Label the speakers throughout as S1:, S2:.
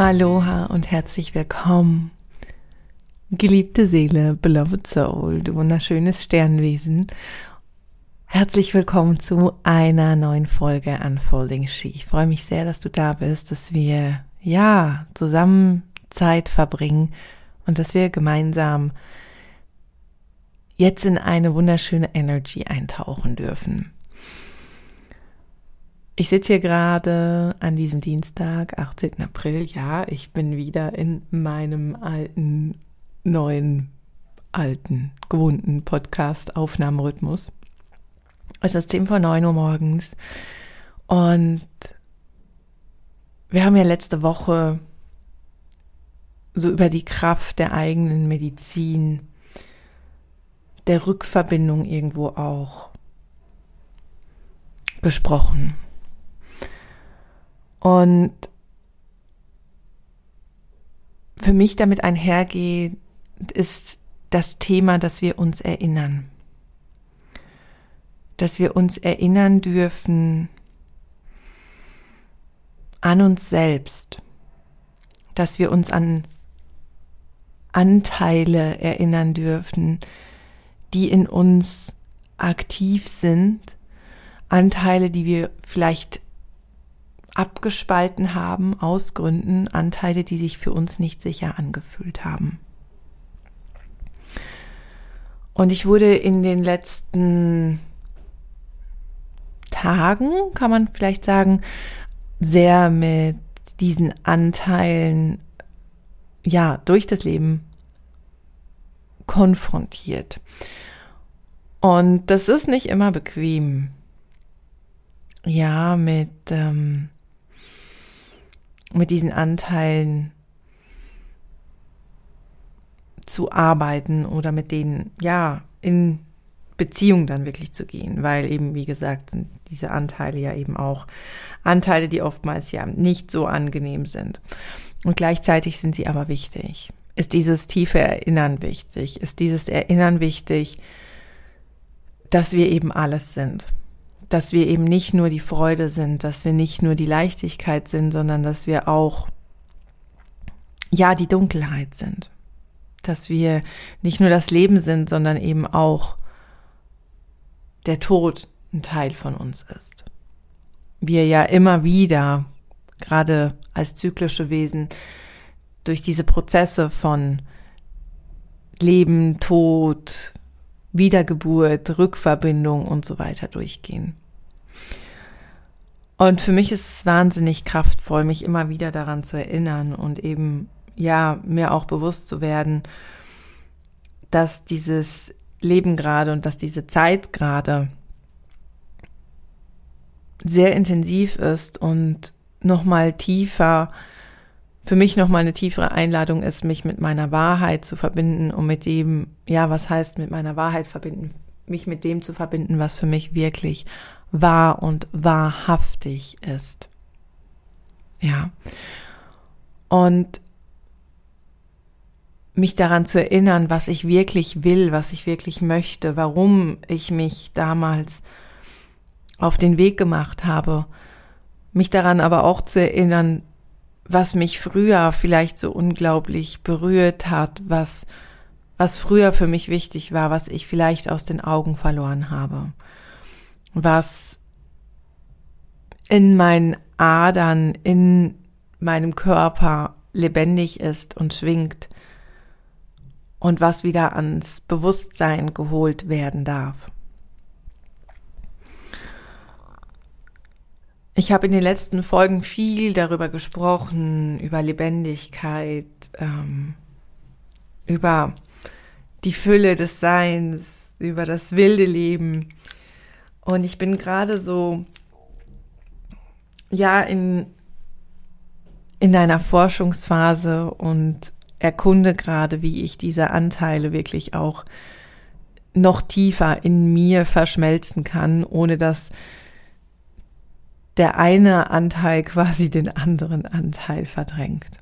S1: Aloha und herzlich willkommen. Geliebte Seele, beloved soul, du wunderschönes Sternwesen. Herzlich willkommen zu einer neuen Folge Unfolding She. Ich freue mich sehr, dass du da bist, dass wir, ja, zusammen Zeit verbringen und dass wir gemeinsam jetzt in eine wunderschöne Energy eintauchen dürfen. Ich sitze hier gerade an diesem Dienstag, 18. April. Ja, ich bin wieder in meinem alten, neuen, alten, gewohnten Podcast-Aufnahmerhythmus. Es ist 10 vor 9 Uhr morgens und wir haben ja letzte Woche so über die Kraft der eigenen Medizin, der Rückverbindung irgendwo auch gesprochen. Und für mich damit einhergeht, ist das Thema, dass wir uns erinnern. Dass wir uns erinnern dürfen an uns selbst. Dass wir uns an Anteile erinnern dürfen, die in uns aktiv sind. Anteile, die wir vielleicht abgespalten haben aus Gründen Anteile, die sich für uns nicht sicher angefühlt haben. Und ich wurde in den letzten Tagen, kann man vielleicht sagen, sehr mit diesen Anteilen, ja, durch das Leben konfrontiert. Und das ist nicht immer bequem. Ja, mit ähm, mit diesen Anteilen zu arbeiten oder mit denen, ja, in Beziehung dann wirklich zu gehen, weil eben, wie gesagt, sind diese Anteile ja eben auch Anteile, die oftmals ja nicht so angenehm sind. Und gleichzeitig sind sie aber wichtig. Ist dieses tiefe Erinnern wichtig? Ist dieses Erinnern wichtig, dass wir eben alles sind? Dass wir eben nicht nur die Freude sind, dass wir nicht nur die Leichtigkeit sind, sondern dass wir auch, ja, die Dunkelheit sind. Dass wir nicht nur das Leben sind, sondern eben auch der Tod ein Teil von uns ist. Wir ja immer wieder, gerade als zyklische Wesen, durch diese Prozesse von Leben, Tod, Wiedergeburt, Rückverbindung und so weiter durchgehen. Und für mich ist es wahnsinnig kraftvoll, mich immer wieder daran zu erinnern und eben, ja, mir auch bewusst zu werden, dass dieses Leben gerade und dass diese Zeit gerade sehr intensiv ist und nochmal tiefer, für mich nochmal eine tiefere Einladung ist, mich mit meiner Wahrheit zu verbinden und mit dem, ja, was heißt mit meiner Wahrheit verbinden, mich mit dem zu verbinden, was für mich wirklich wahr und wahrhaftig ist. Ja. Und mich daran zu erinnern, was ich wirklich will, was ich wirklich möchte, warum ich mich damals auf den Weg gemacht habe, mich daran aber auch zu erinnern, was mich früher vielleicht so unglaublich berührt hat, was, was früher für mich wichtig war, was ich vielleicht aus den Augen verloren habe was in meinen Adern, in meinem Körper lebendig ist und schwingt und was wieder ans Bewusstsein geholt werden darf. Ich habe in den letzten Folgen viel darüber gesprochen, über Lebendigkeit, ähm, über die Fülle des Seins, über das wilde Leben, und ich bin gerade so, ja, in, in einer Forschungsphase und erkunde gerade, wie ich diese Anteile wirklich auch noch tiefer in mir verschmelzen kann, ohne dass der eine Anteil quasi den anderen Anteil verdrängt.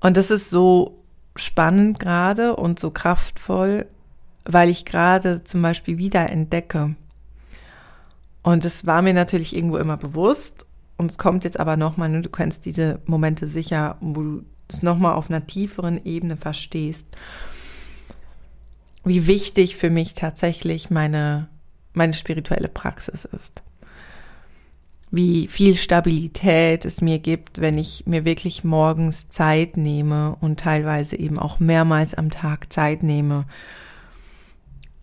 S1: Und das ist so spannend gerade und so kraftvoll, weil ich gerade zum Beispiel wieder entdecke. Und es war mir natürlich irgendwo immer bewusst, und es kommt jetzt aber nochmal, ne, du kennst diese Momente sicher, wo du es nochmal auf einer tieferen Ebene verstehst, wie wichtig für mich tatsächlich meine, meine spirituelle Praxis ist. Wie viel Stabilität es mir gibt, wenn ich mir wirklich morgens Zeit nehme und teilweise eben auch mehrmals am Tag Zeit nehme,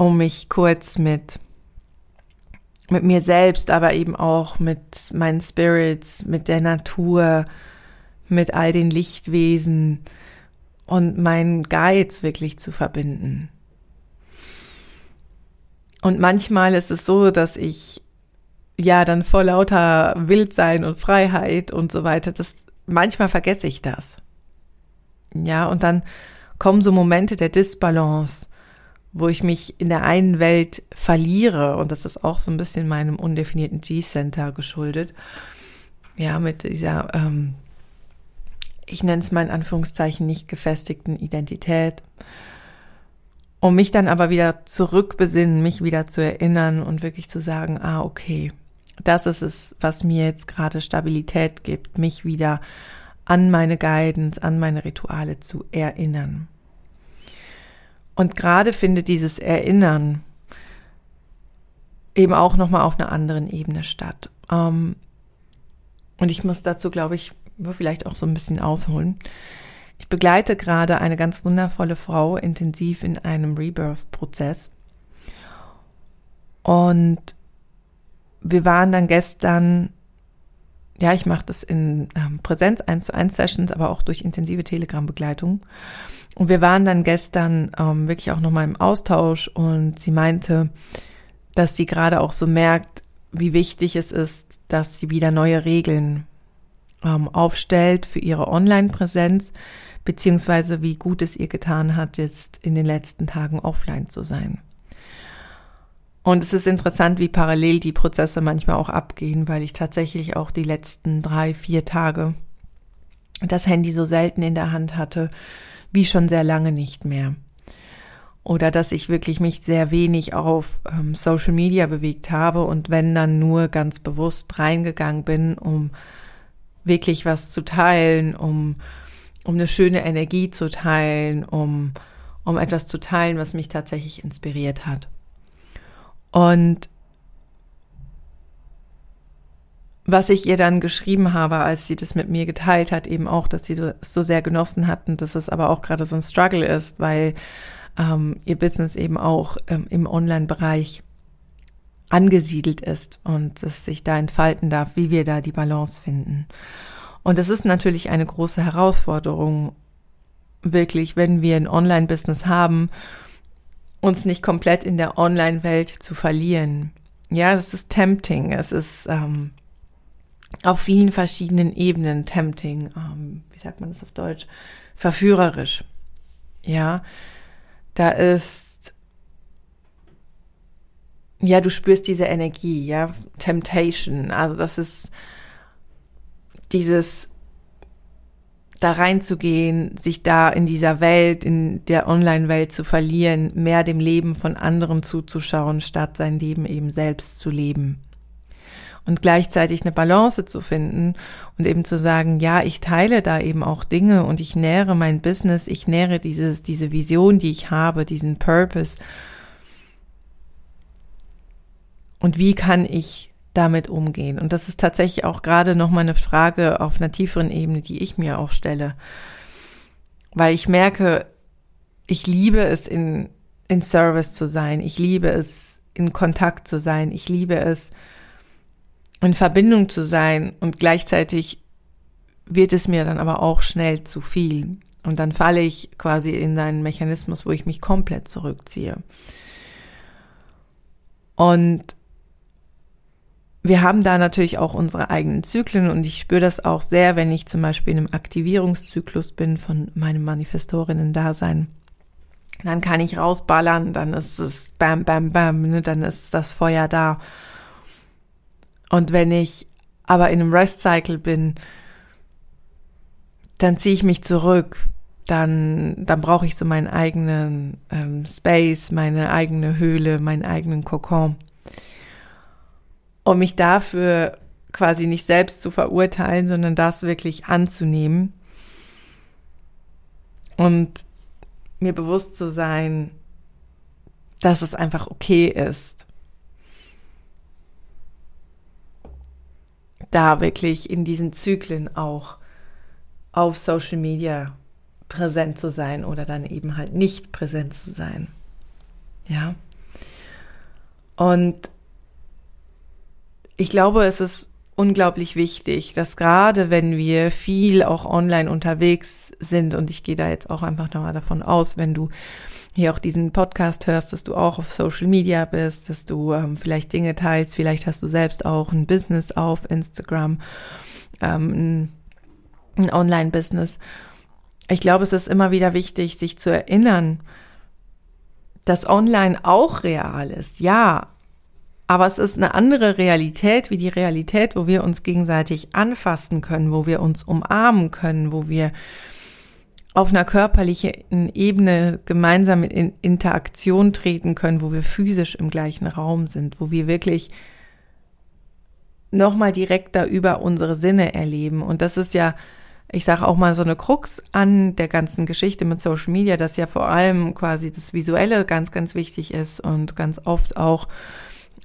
S1: um mich kurz mit mit mir selbst, aber eben auch mit meinen Spirits, mit der Natur, mit all den Lichtwesen und meinen Guides wirklich zu verbinden. Und manchmal ist es so, dass ich ja dann vor lauter Wildsein und Freiheit und so weiter, das manchmal vergesse ich das. Ja, und dann kommen so Momente der Disbalance, wo ich mich in der einen Welt verliere und das ist auch so ein bisschen meinem undefinierten G-Center geschuldet. Ja, mit dieser, ähm, ich nenne es mal in Anführungszeichen nicht gefestigten Identität. Um mich dann aber wieder zurückbesinnen, mich wieder zu erinnern und wirklich zu sagen, ah, okay, das ist es, was mir jetzt gerade Stabilität gibt, mich wieder an meine Guidance, an meine Rituale zu erinnern. Und gerade findet dieses Erinnern eben auch nochmal auf einer anderen Ebene statt. Ähm, und ich muss dazu, glaube ich, vielleicht auch so ein bisschen ausholen. Ich begleite gerade eine ganz wundervolle Frau intensiv in einem Rebirth-Prozess. Und wir waren dann gestern, ja, ich mache das in ähm, Präsenz 1 zu 1 Sessions, aber auch durch intensive Telegram-Begleitung. Und wir waren dann gestern ähm, wirklich auch nochmal im Austausch und sie meinte, dass sie gerade auch so merkt, wie wichtig es ist, dass sie wieder neue Regeln ähm, aufstellt für ihre Online-Präsenz, beziehungsweise wie gut es ihr getan hat, jetzt in den letzten Tagen offline zu sein. Und es ist interessant, wie parallel die Prozesse manchmal auch abgehen, weil ich tatsächlich auch die letzten drei, vier Tage das Handy so selten in der Hand hatte, wie schon sehr lange nicht mehr. Oder dass ich wirklich mich sehr wenig auf ähm, Social Media bewegt habe und wenn dann nur ganz bewusst reingegangen bin, um wirklich was zu teilen, um, um eine schöne Energie zu teilen, um, um etwas zu teilen, was mich tatsächlich inspiriert hat. Und was ich ihr dann geschrieben habe, als sie das mit mir geteilt hat, eben auch, dass sie es so sehr genossen hatten, dass es aber auch gerade so ein Struggle ist, weil ähm, ihr Business eben auch ähm, im Online-Bereich angesiedelt ist und es sich da entfalten darf, wie wir da die Balance finden. Und es ist natürlich eine große Herausforderung, wirklich, wenn wir ein Online-Business haben, uns nicht komplett in der Online-Welt zu verlieren. Ja, das ist tempting. Es ist ähm, auf vielen verschiedenen Ebenen tempting, ähm, wie sagt man das auf Deutsch, verführerisch. Ja, da ist, ja, du spürst diese Energie, ja, Temptation, also das ist dieses da reinzugehen, sich da in dieser Welt, in der Online-Welt zu verlieren, mehr dem Leben von anderen zuzuschauen, statt sein Leben eben selbst zu leben und gleichzeitig eine Balance zu finden und eben zu sagen, ja, ich teile da eben auch Dinge und ich nähere mein Business, ich nähere dieses, diese Vision, die ich habe, diesen Purpose. Und wie kann ich damit umgehen? Und das ist tatsächlich auch gerade nochmal eine Frage auf einer tieferen Ebene, die ich mir auch stelle. Weil ich merke, ich liebe es in, in Service zu sein. Ich liebe es in Kontakt zu sein. Ich liebe es, in Verbindung zu sein und gleichzeitig wird es mir dann aber auch schnell zu viel. Und dann falle ich quasi in einen Mechanismus, wo ich mich komplett zurückziehe. Und wir haben da natürlich auch unsere eigenen Zyklen und ich spüre das auch sehr, wenn ich zum Beispiel in einem Aktivierungszyklus bin von meinem Manifestorinnen-Dasein. Dann kann ich rausballern, dann ist es bam, bam, bam, ne, dann ist das Feuer da. Und wenn ich aber in einem Rest Cycle bin, dann ziehe ich mich zurück. Dann, dann brauche ich so meinen eigenen ähm, Space, meine eigene Höhle, meinen eigenen Kokon. Um mich dafür quasi nicht selbst zu verurteilen, sondern das wirklich anzunehmen und mir bewusst zu sein, dass es einfach okay ist, da wirklich in diesen Zyklen auch auf Social Media präsent zu sein oder dann eben halt nicht präsent zu sein. Ja. Und ich glaube, es ist unglaublich wichtig, dass gerade wenn wir viel auch online unterwegs sind und ich gehe da jetzt auch einfach nochmal davon aus, wenn du hier auch diesen Podcast hörst, dass du auch auf Social Media bist, dass du ähm, vielleicht Dinge teilst, vielleicht hast du selbst auch ein Business auf Instagram, ähm, ein, ein Online-Business. Ich glaube, es ist immer wieder wichtig, sich zu erinnern, dass online auch real ist. Ja, aber es ist eine andere Realität wie die Realität, wo wir uns gegenseitig anfassen können, wo wir uns umarmen können, wo wir auf einer körperlichen Ebene gemeinsam in Interaktion treten können, wo wir physisch im gleichen Raum sind, wo wir wirklich nochmal direkter über unsere Sinne erleben. Und das ist ja, ich sage auch mal so eine Krux an der ganzen Geschichte mit Social Media, dass ja vor allem quasi das Visuelle ganz, ganz wichtig ist und ganz oft auch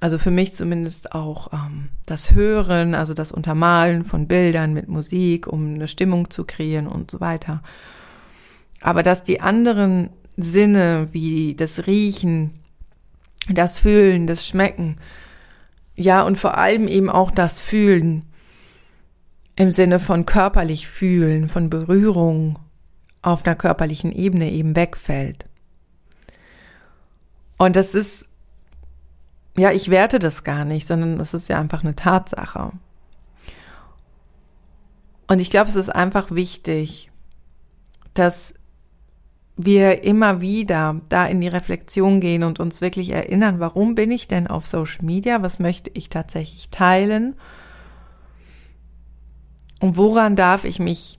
S1: also für mich zumindest auch ähm, das Hören, also das Untermalen von Bildern mit Musik, um eine Stimmung zu kreieren und so weiter. Aber dass die anderen Sinne wie das Riechen, das Fühlen, das Schmecken, ja, und vor allem eben auch das Fühlen im Sinne von körperlich fühlen, von Berührung auf einer körperlichen Ebene eben wegfällt. Und das ist ja, ich werte das gar nicht, sondern es ist ja einfach eine Tatsache. Und ich glaube, es ist einfach wichtig, dass wir immer wieder da in die Reflexion gehen und uns wirklich erinnern, warum bin ich denn auf Social Media? Was möchte ich tatsächlich teilen? Und woran darf ich mich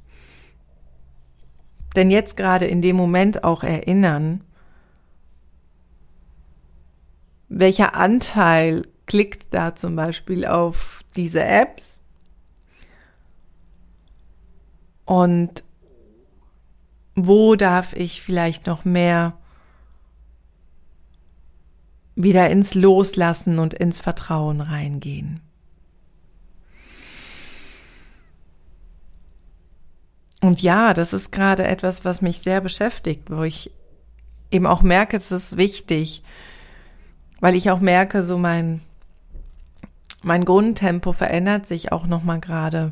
S1: denn jetzt gerade in dem Moment auch erinnern, welcher Anteil klickt da zum Beispiel auf diese Apps und wo darf ich vielleicht noch mehr wieder ins Loslassen und ins Vertrauen reingehen. Und ja, das ist gerade etwas, was mich sehr beschäftigt, wo ich eben auch merke, es ist wichtig, weil ich auch merke, so mein, mein Grundtempo verändert sich auch nochmal gerade.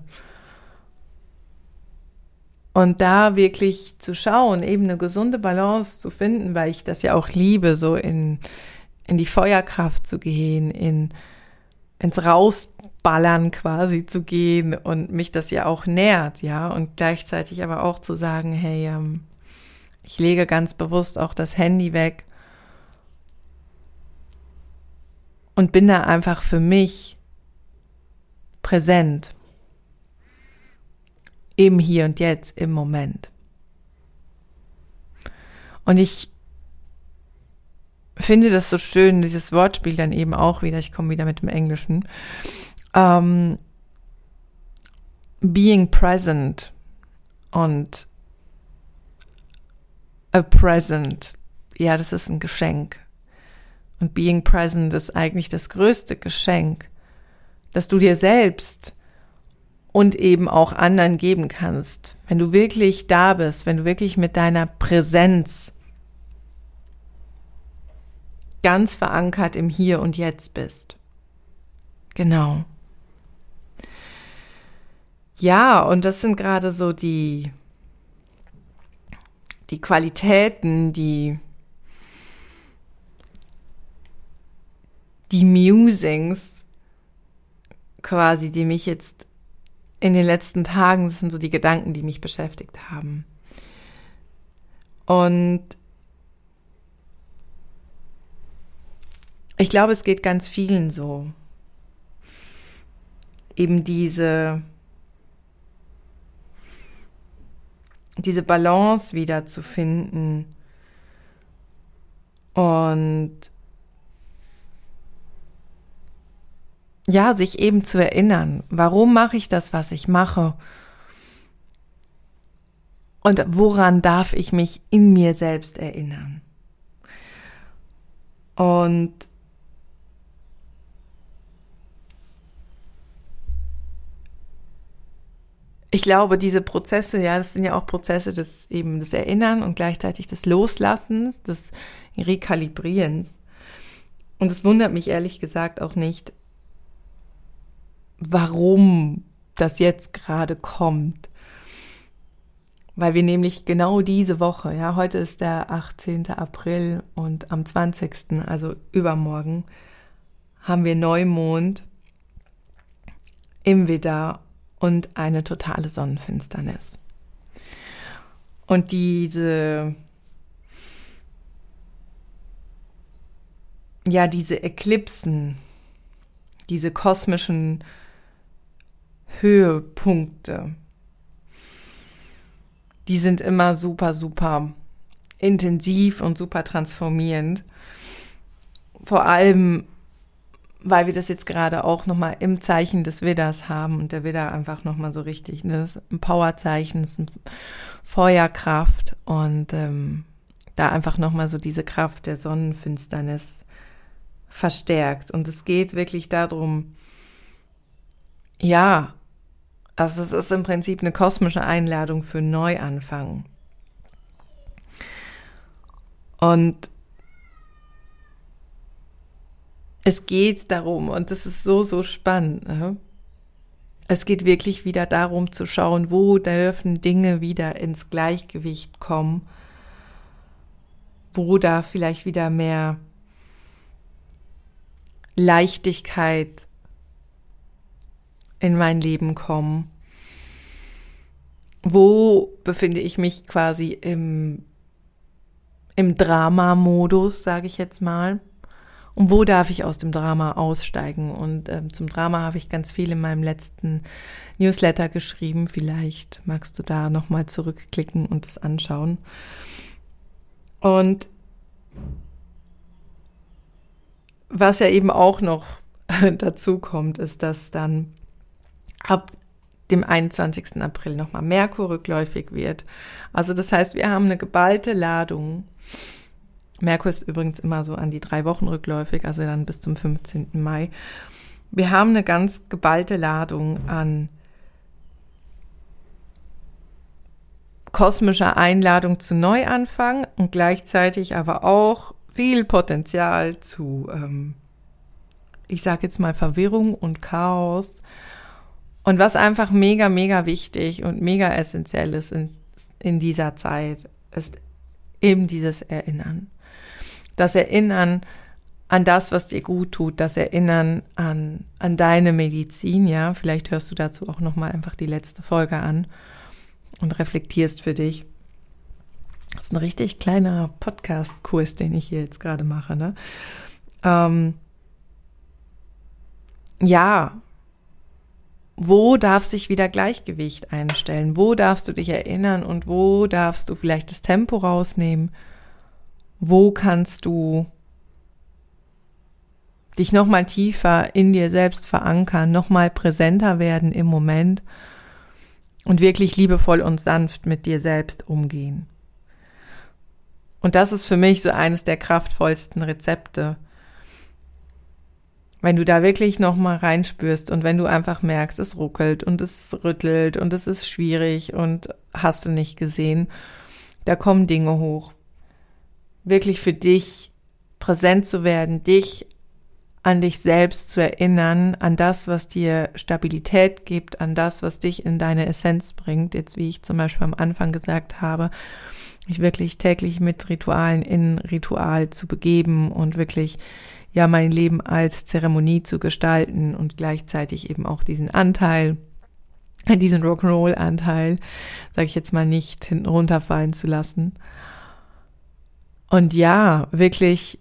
S1: Und da wirklich zu schauen, eben eine gesunde Balance zu finden, weil ich das ja auch liebe, so in, in die Feuerkraft zu gehen, in, ins Rausballern quasi zu gehen und mich das ja auch nährt, ja, und gleichzeitig aber auch zu sagen, hey, ähm, ich lege ganz bewusst auch das Handy weg und bin da einfach für mich präsent. Im Hier und Jetzt, im Moment. Und ich finde das so schön, dieses Wortspiel dann eben auch wieder, ich komme wieder mit dem Englischen. Ähm, being present und a present. Ja, das ist ein Geschenk. Und being present ist eigentlich das größte Geschenk, das du dir selbst und eben auch anderen geben kannst. Wenn du wirklich da bist, wenn du wirklich mit deiner Präsenz ganz verankert im Hier und Jetzt bist. Genau. Ja, und das sind gerade so die, die Qualitäten, die die Musings quasi, die mich jetzt in den letzten Tagen, das sind so die Gedanken, die mich beschäftigt haben. Und ich glaube, es geht ganz vielen so. Eben diese, diese Balance wieder zu finden und ja, sich eben zu erinnern, warum mache ich das, was ich mache? Und woran darf ich mich in mir selbst erinnern? Und ich glaube, diese Prozesse, ja, das sind ja auch Prozesse des eben des Erinnern und gleichzeitig des Loslassens, des Rekalibrierens. Und es wundert mich ehrlich gesagt auch nicht, warum das jetzt gerade kommt. Weil wir nämlich genau diese Woche, ja, heute ist der 18. April und am 20., also übermorgen, haben wir Neumond im Widder und eine totale Sonnenfinsternis. Und diese, ja, diese Eklipsen, diese kosmischen Höhepunkte, die sind immer super, super intensiv und super transformierend. Vor allem, weil wir das jetzt gerade auch nochmal im Zeichen des Widders haben und der Widder einfach nochmal so richtig, ne, ist ein Powerzeichen, ist ein Feuerkraft und ähm, da einfach nochmal so diese Kraft der Sonnenfinsternis verstärkt. Und es geht wirklich darum, ja, also es ist im Prinzip eine kosmische Einladung für Neuanfang. Und es geht darum, und das ist so, so spannend, ne? es geht wirklich wieder darum zu schauen, wo dürfen Dinge wieder ins Gleichgewicht kommen, wo da vielleicht wieder mehr Leichtigkeit in mein Leben kommen? Wo befinde ich mich quasi im, im Drama-Modus, sage ich jetzt mal? Und wo darf ich aus dem Drama aussteigen? Und ähm, zum Drama habe ich ganz viel in meinem letzten Newsletter geschrieben. Vielleicht magst du da nochmal zurückklicken und es anschauen. Und was ja eben auch noch dazu kommt, ist, dass dann ab dem 21. April nochmal Merkur rückläufig wird. Also das heißt, wir haben eine geballte Ladung. Merkur ist übrigens immer so an die drei Wochen rückläufig, also dann bis zum 15. Mai. Wir haben eine ganz geballte Ladung an kosmischer Einladung zu Neuanfang und gleichzeitig aber auch viel Potenzial zu, ähm, ich sage jetzt mal, Verwirrung und Chaos. Und was einfach mega, mega wichtig und mega essentiell ist in, in dieser Zeit, ist eben dieses Erinnern. Das Erinnern an das, was dir gut tut, das Erinnern an, an deine Medizin, ja. Vielleicht hörst du dazu auch nochmal einfach die letzte Folge an und reflektierst für dich. Das ist ein richtig kleiner Podcast-Kurs, den ich hier jetzt gerade mache. Ne? Ähm, ja, wo darf sich wieder Gleichgewicht einstellen? Wo darfst du dich erinnern und wo darfst du vielleicht das Tempo rausnehmen? Wo kannst du dich nochmal tiefer in dir selbst verankern, nochmal präsenter werden im Moment und wirklich liebevoll und sanft mit dir selbst umgehen? Und das ist für mich so eines der kraftvollsten Rezepte. Wenn du da wirklich nochmal reinspürst und wenn du einfach merkst, es ruckelt und es rüttelt und es ist schwierig und hast du nicht gesehen, da kommen Dinge hoch. Wirklich für dich präsent zu werden, dich an dich selbst zu erinnern, an das, was dir Stabilität gibt, an das, was dich in deine Essenz bringt. Jetzt, wie ich zum Beispiel am Anfang gesagt habe, mich wirklich täglich mit Ritualen in Ritual zu begeben und wirklich ja mein Leben als Zeremonie zu gestalten und gleichzeitig eben auch diesen Anteil, diesen Rock'n'Roll-Anteil, sage ich jetzt mal nicht hinten runterfallen zu lassen. Und ja, wirklich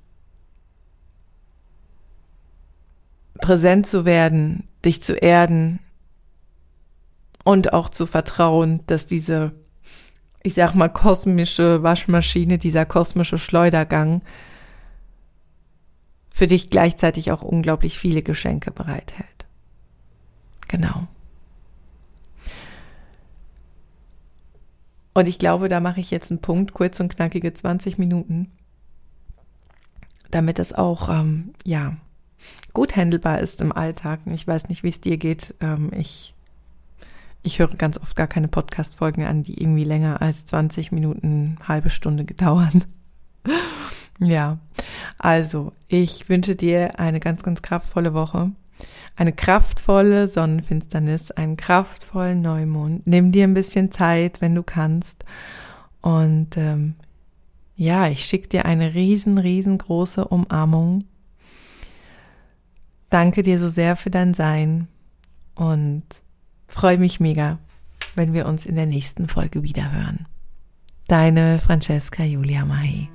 S1: präsent zu werden, dich zu erden und auch zu vertrauen, dass diese ich sag mal, kosmische Waschmaschine, dieser kosmische Schleudergang für dich gleichzeitig auch unglaublich viele Geschenke bereithält. Genau. Und ich glaube, da mache ich jetzt einen Punkt, kurz und knackige 20 Minuten, damit es auch, ähm, ja, gut handelbar ist im Alltag. Ich weiß nicht, wie es dir geht. Ähm, ich, ich höre ganz oft gar keine Podcast-Folgen an, die irgendwie länger als 20 Minuten, halbe Stunde gedauern. ja, also ich wünsche dir eine ganz, ganz kraftvolle Woche eine kraftvolle Sonnenfinsternis, einen kraftvollen Neumond. Nimm dir ein bisschen Zeit, wenn du kannst. Und ähm, ja, ich schicke dir eine riesen, riesengroße Umarmung. Danke dir so sehr für dein Sein und freue mich mega, wenn wir uns in der nächsten Folge wiederhören. Deine Francesca Julia Mai.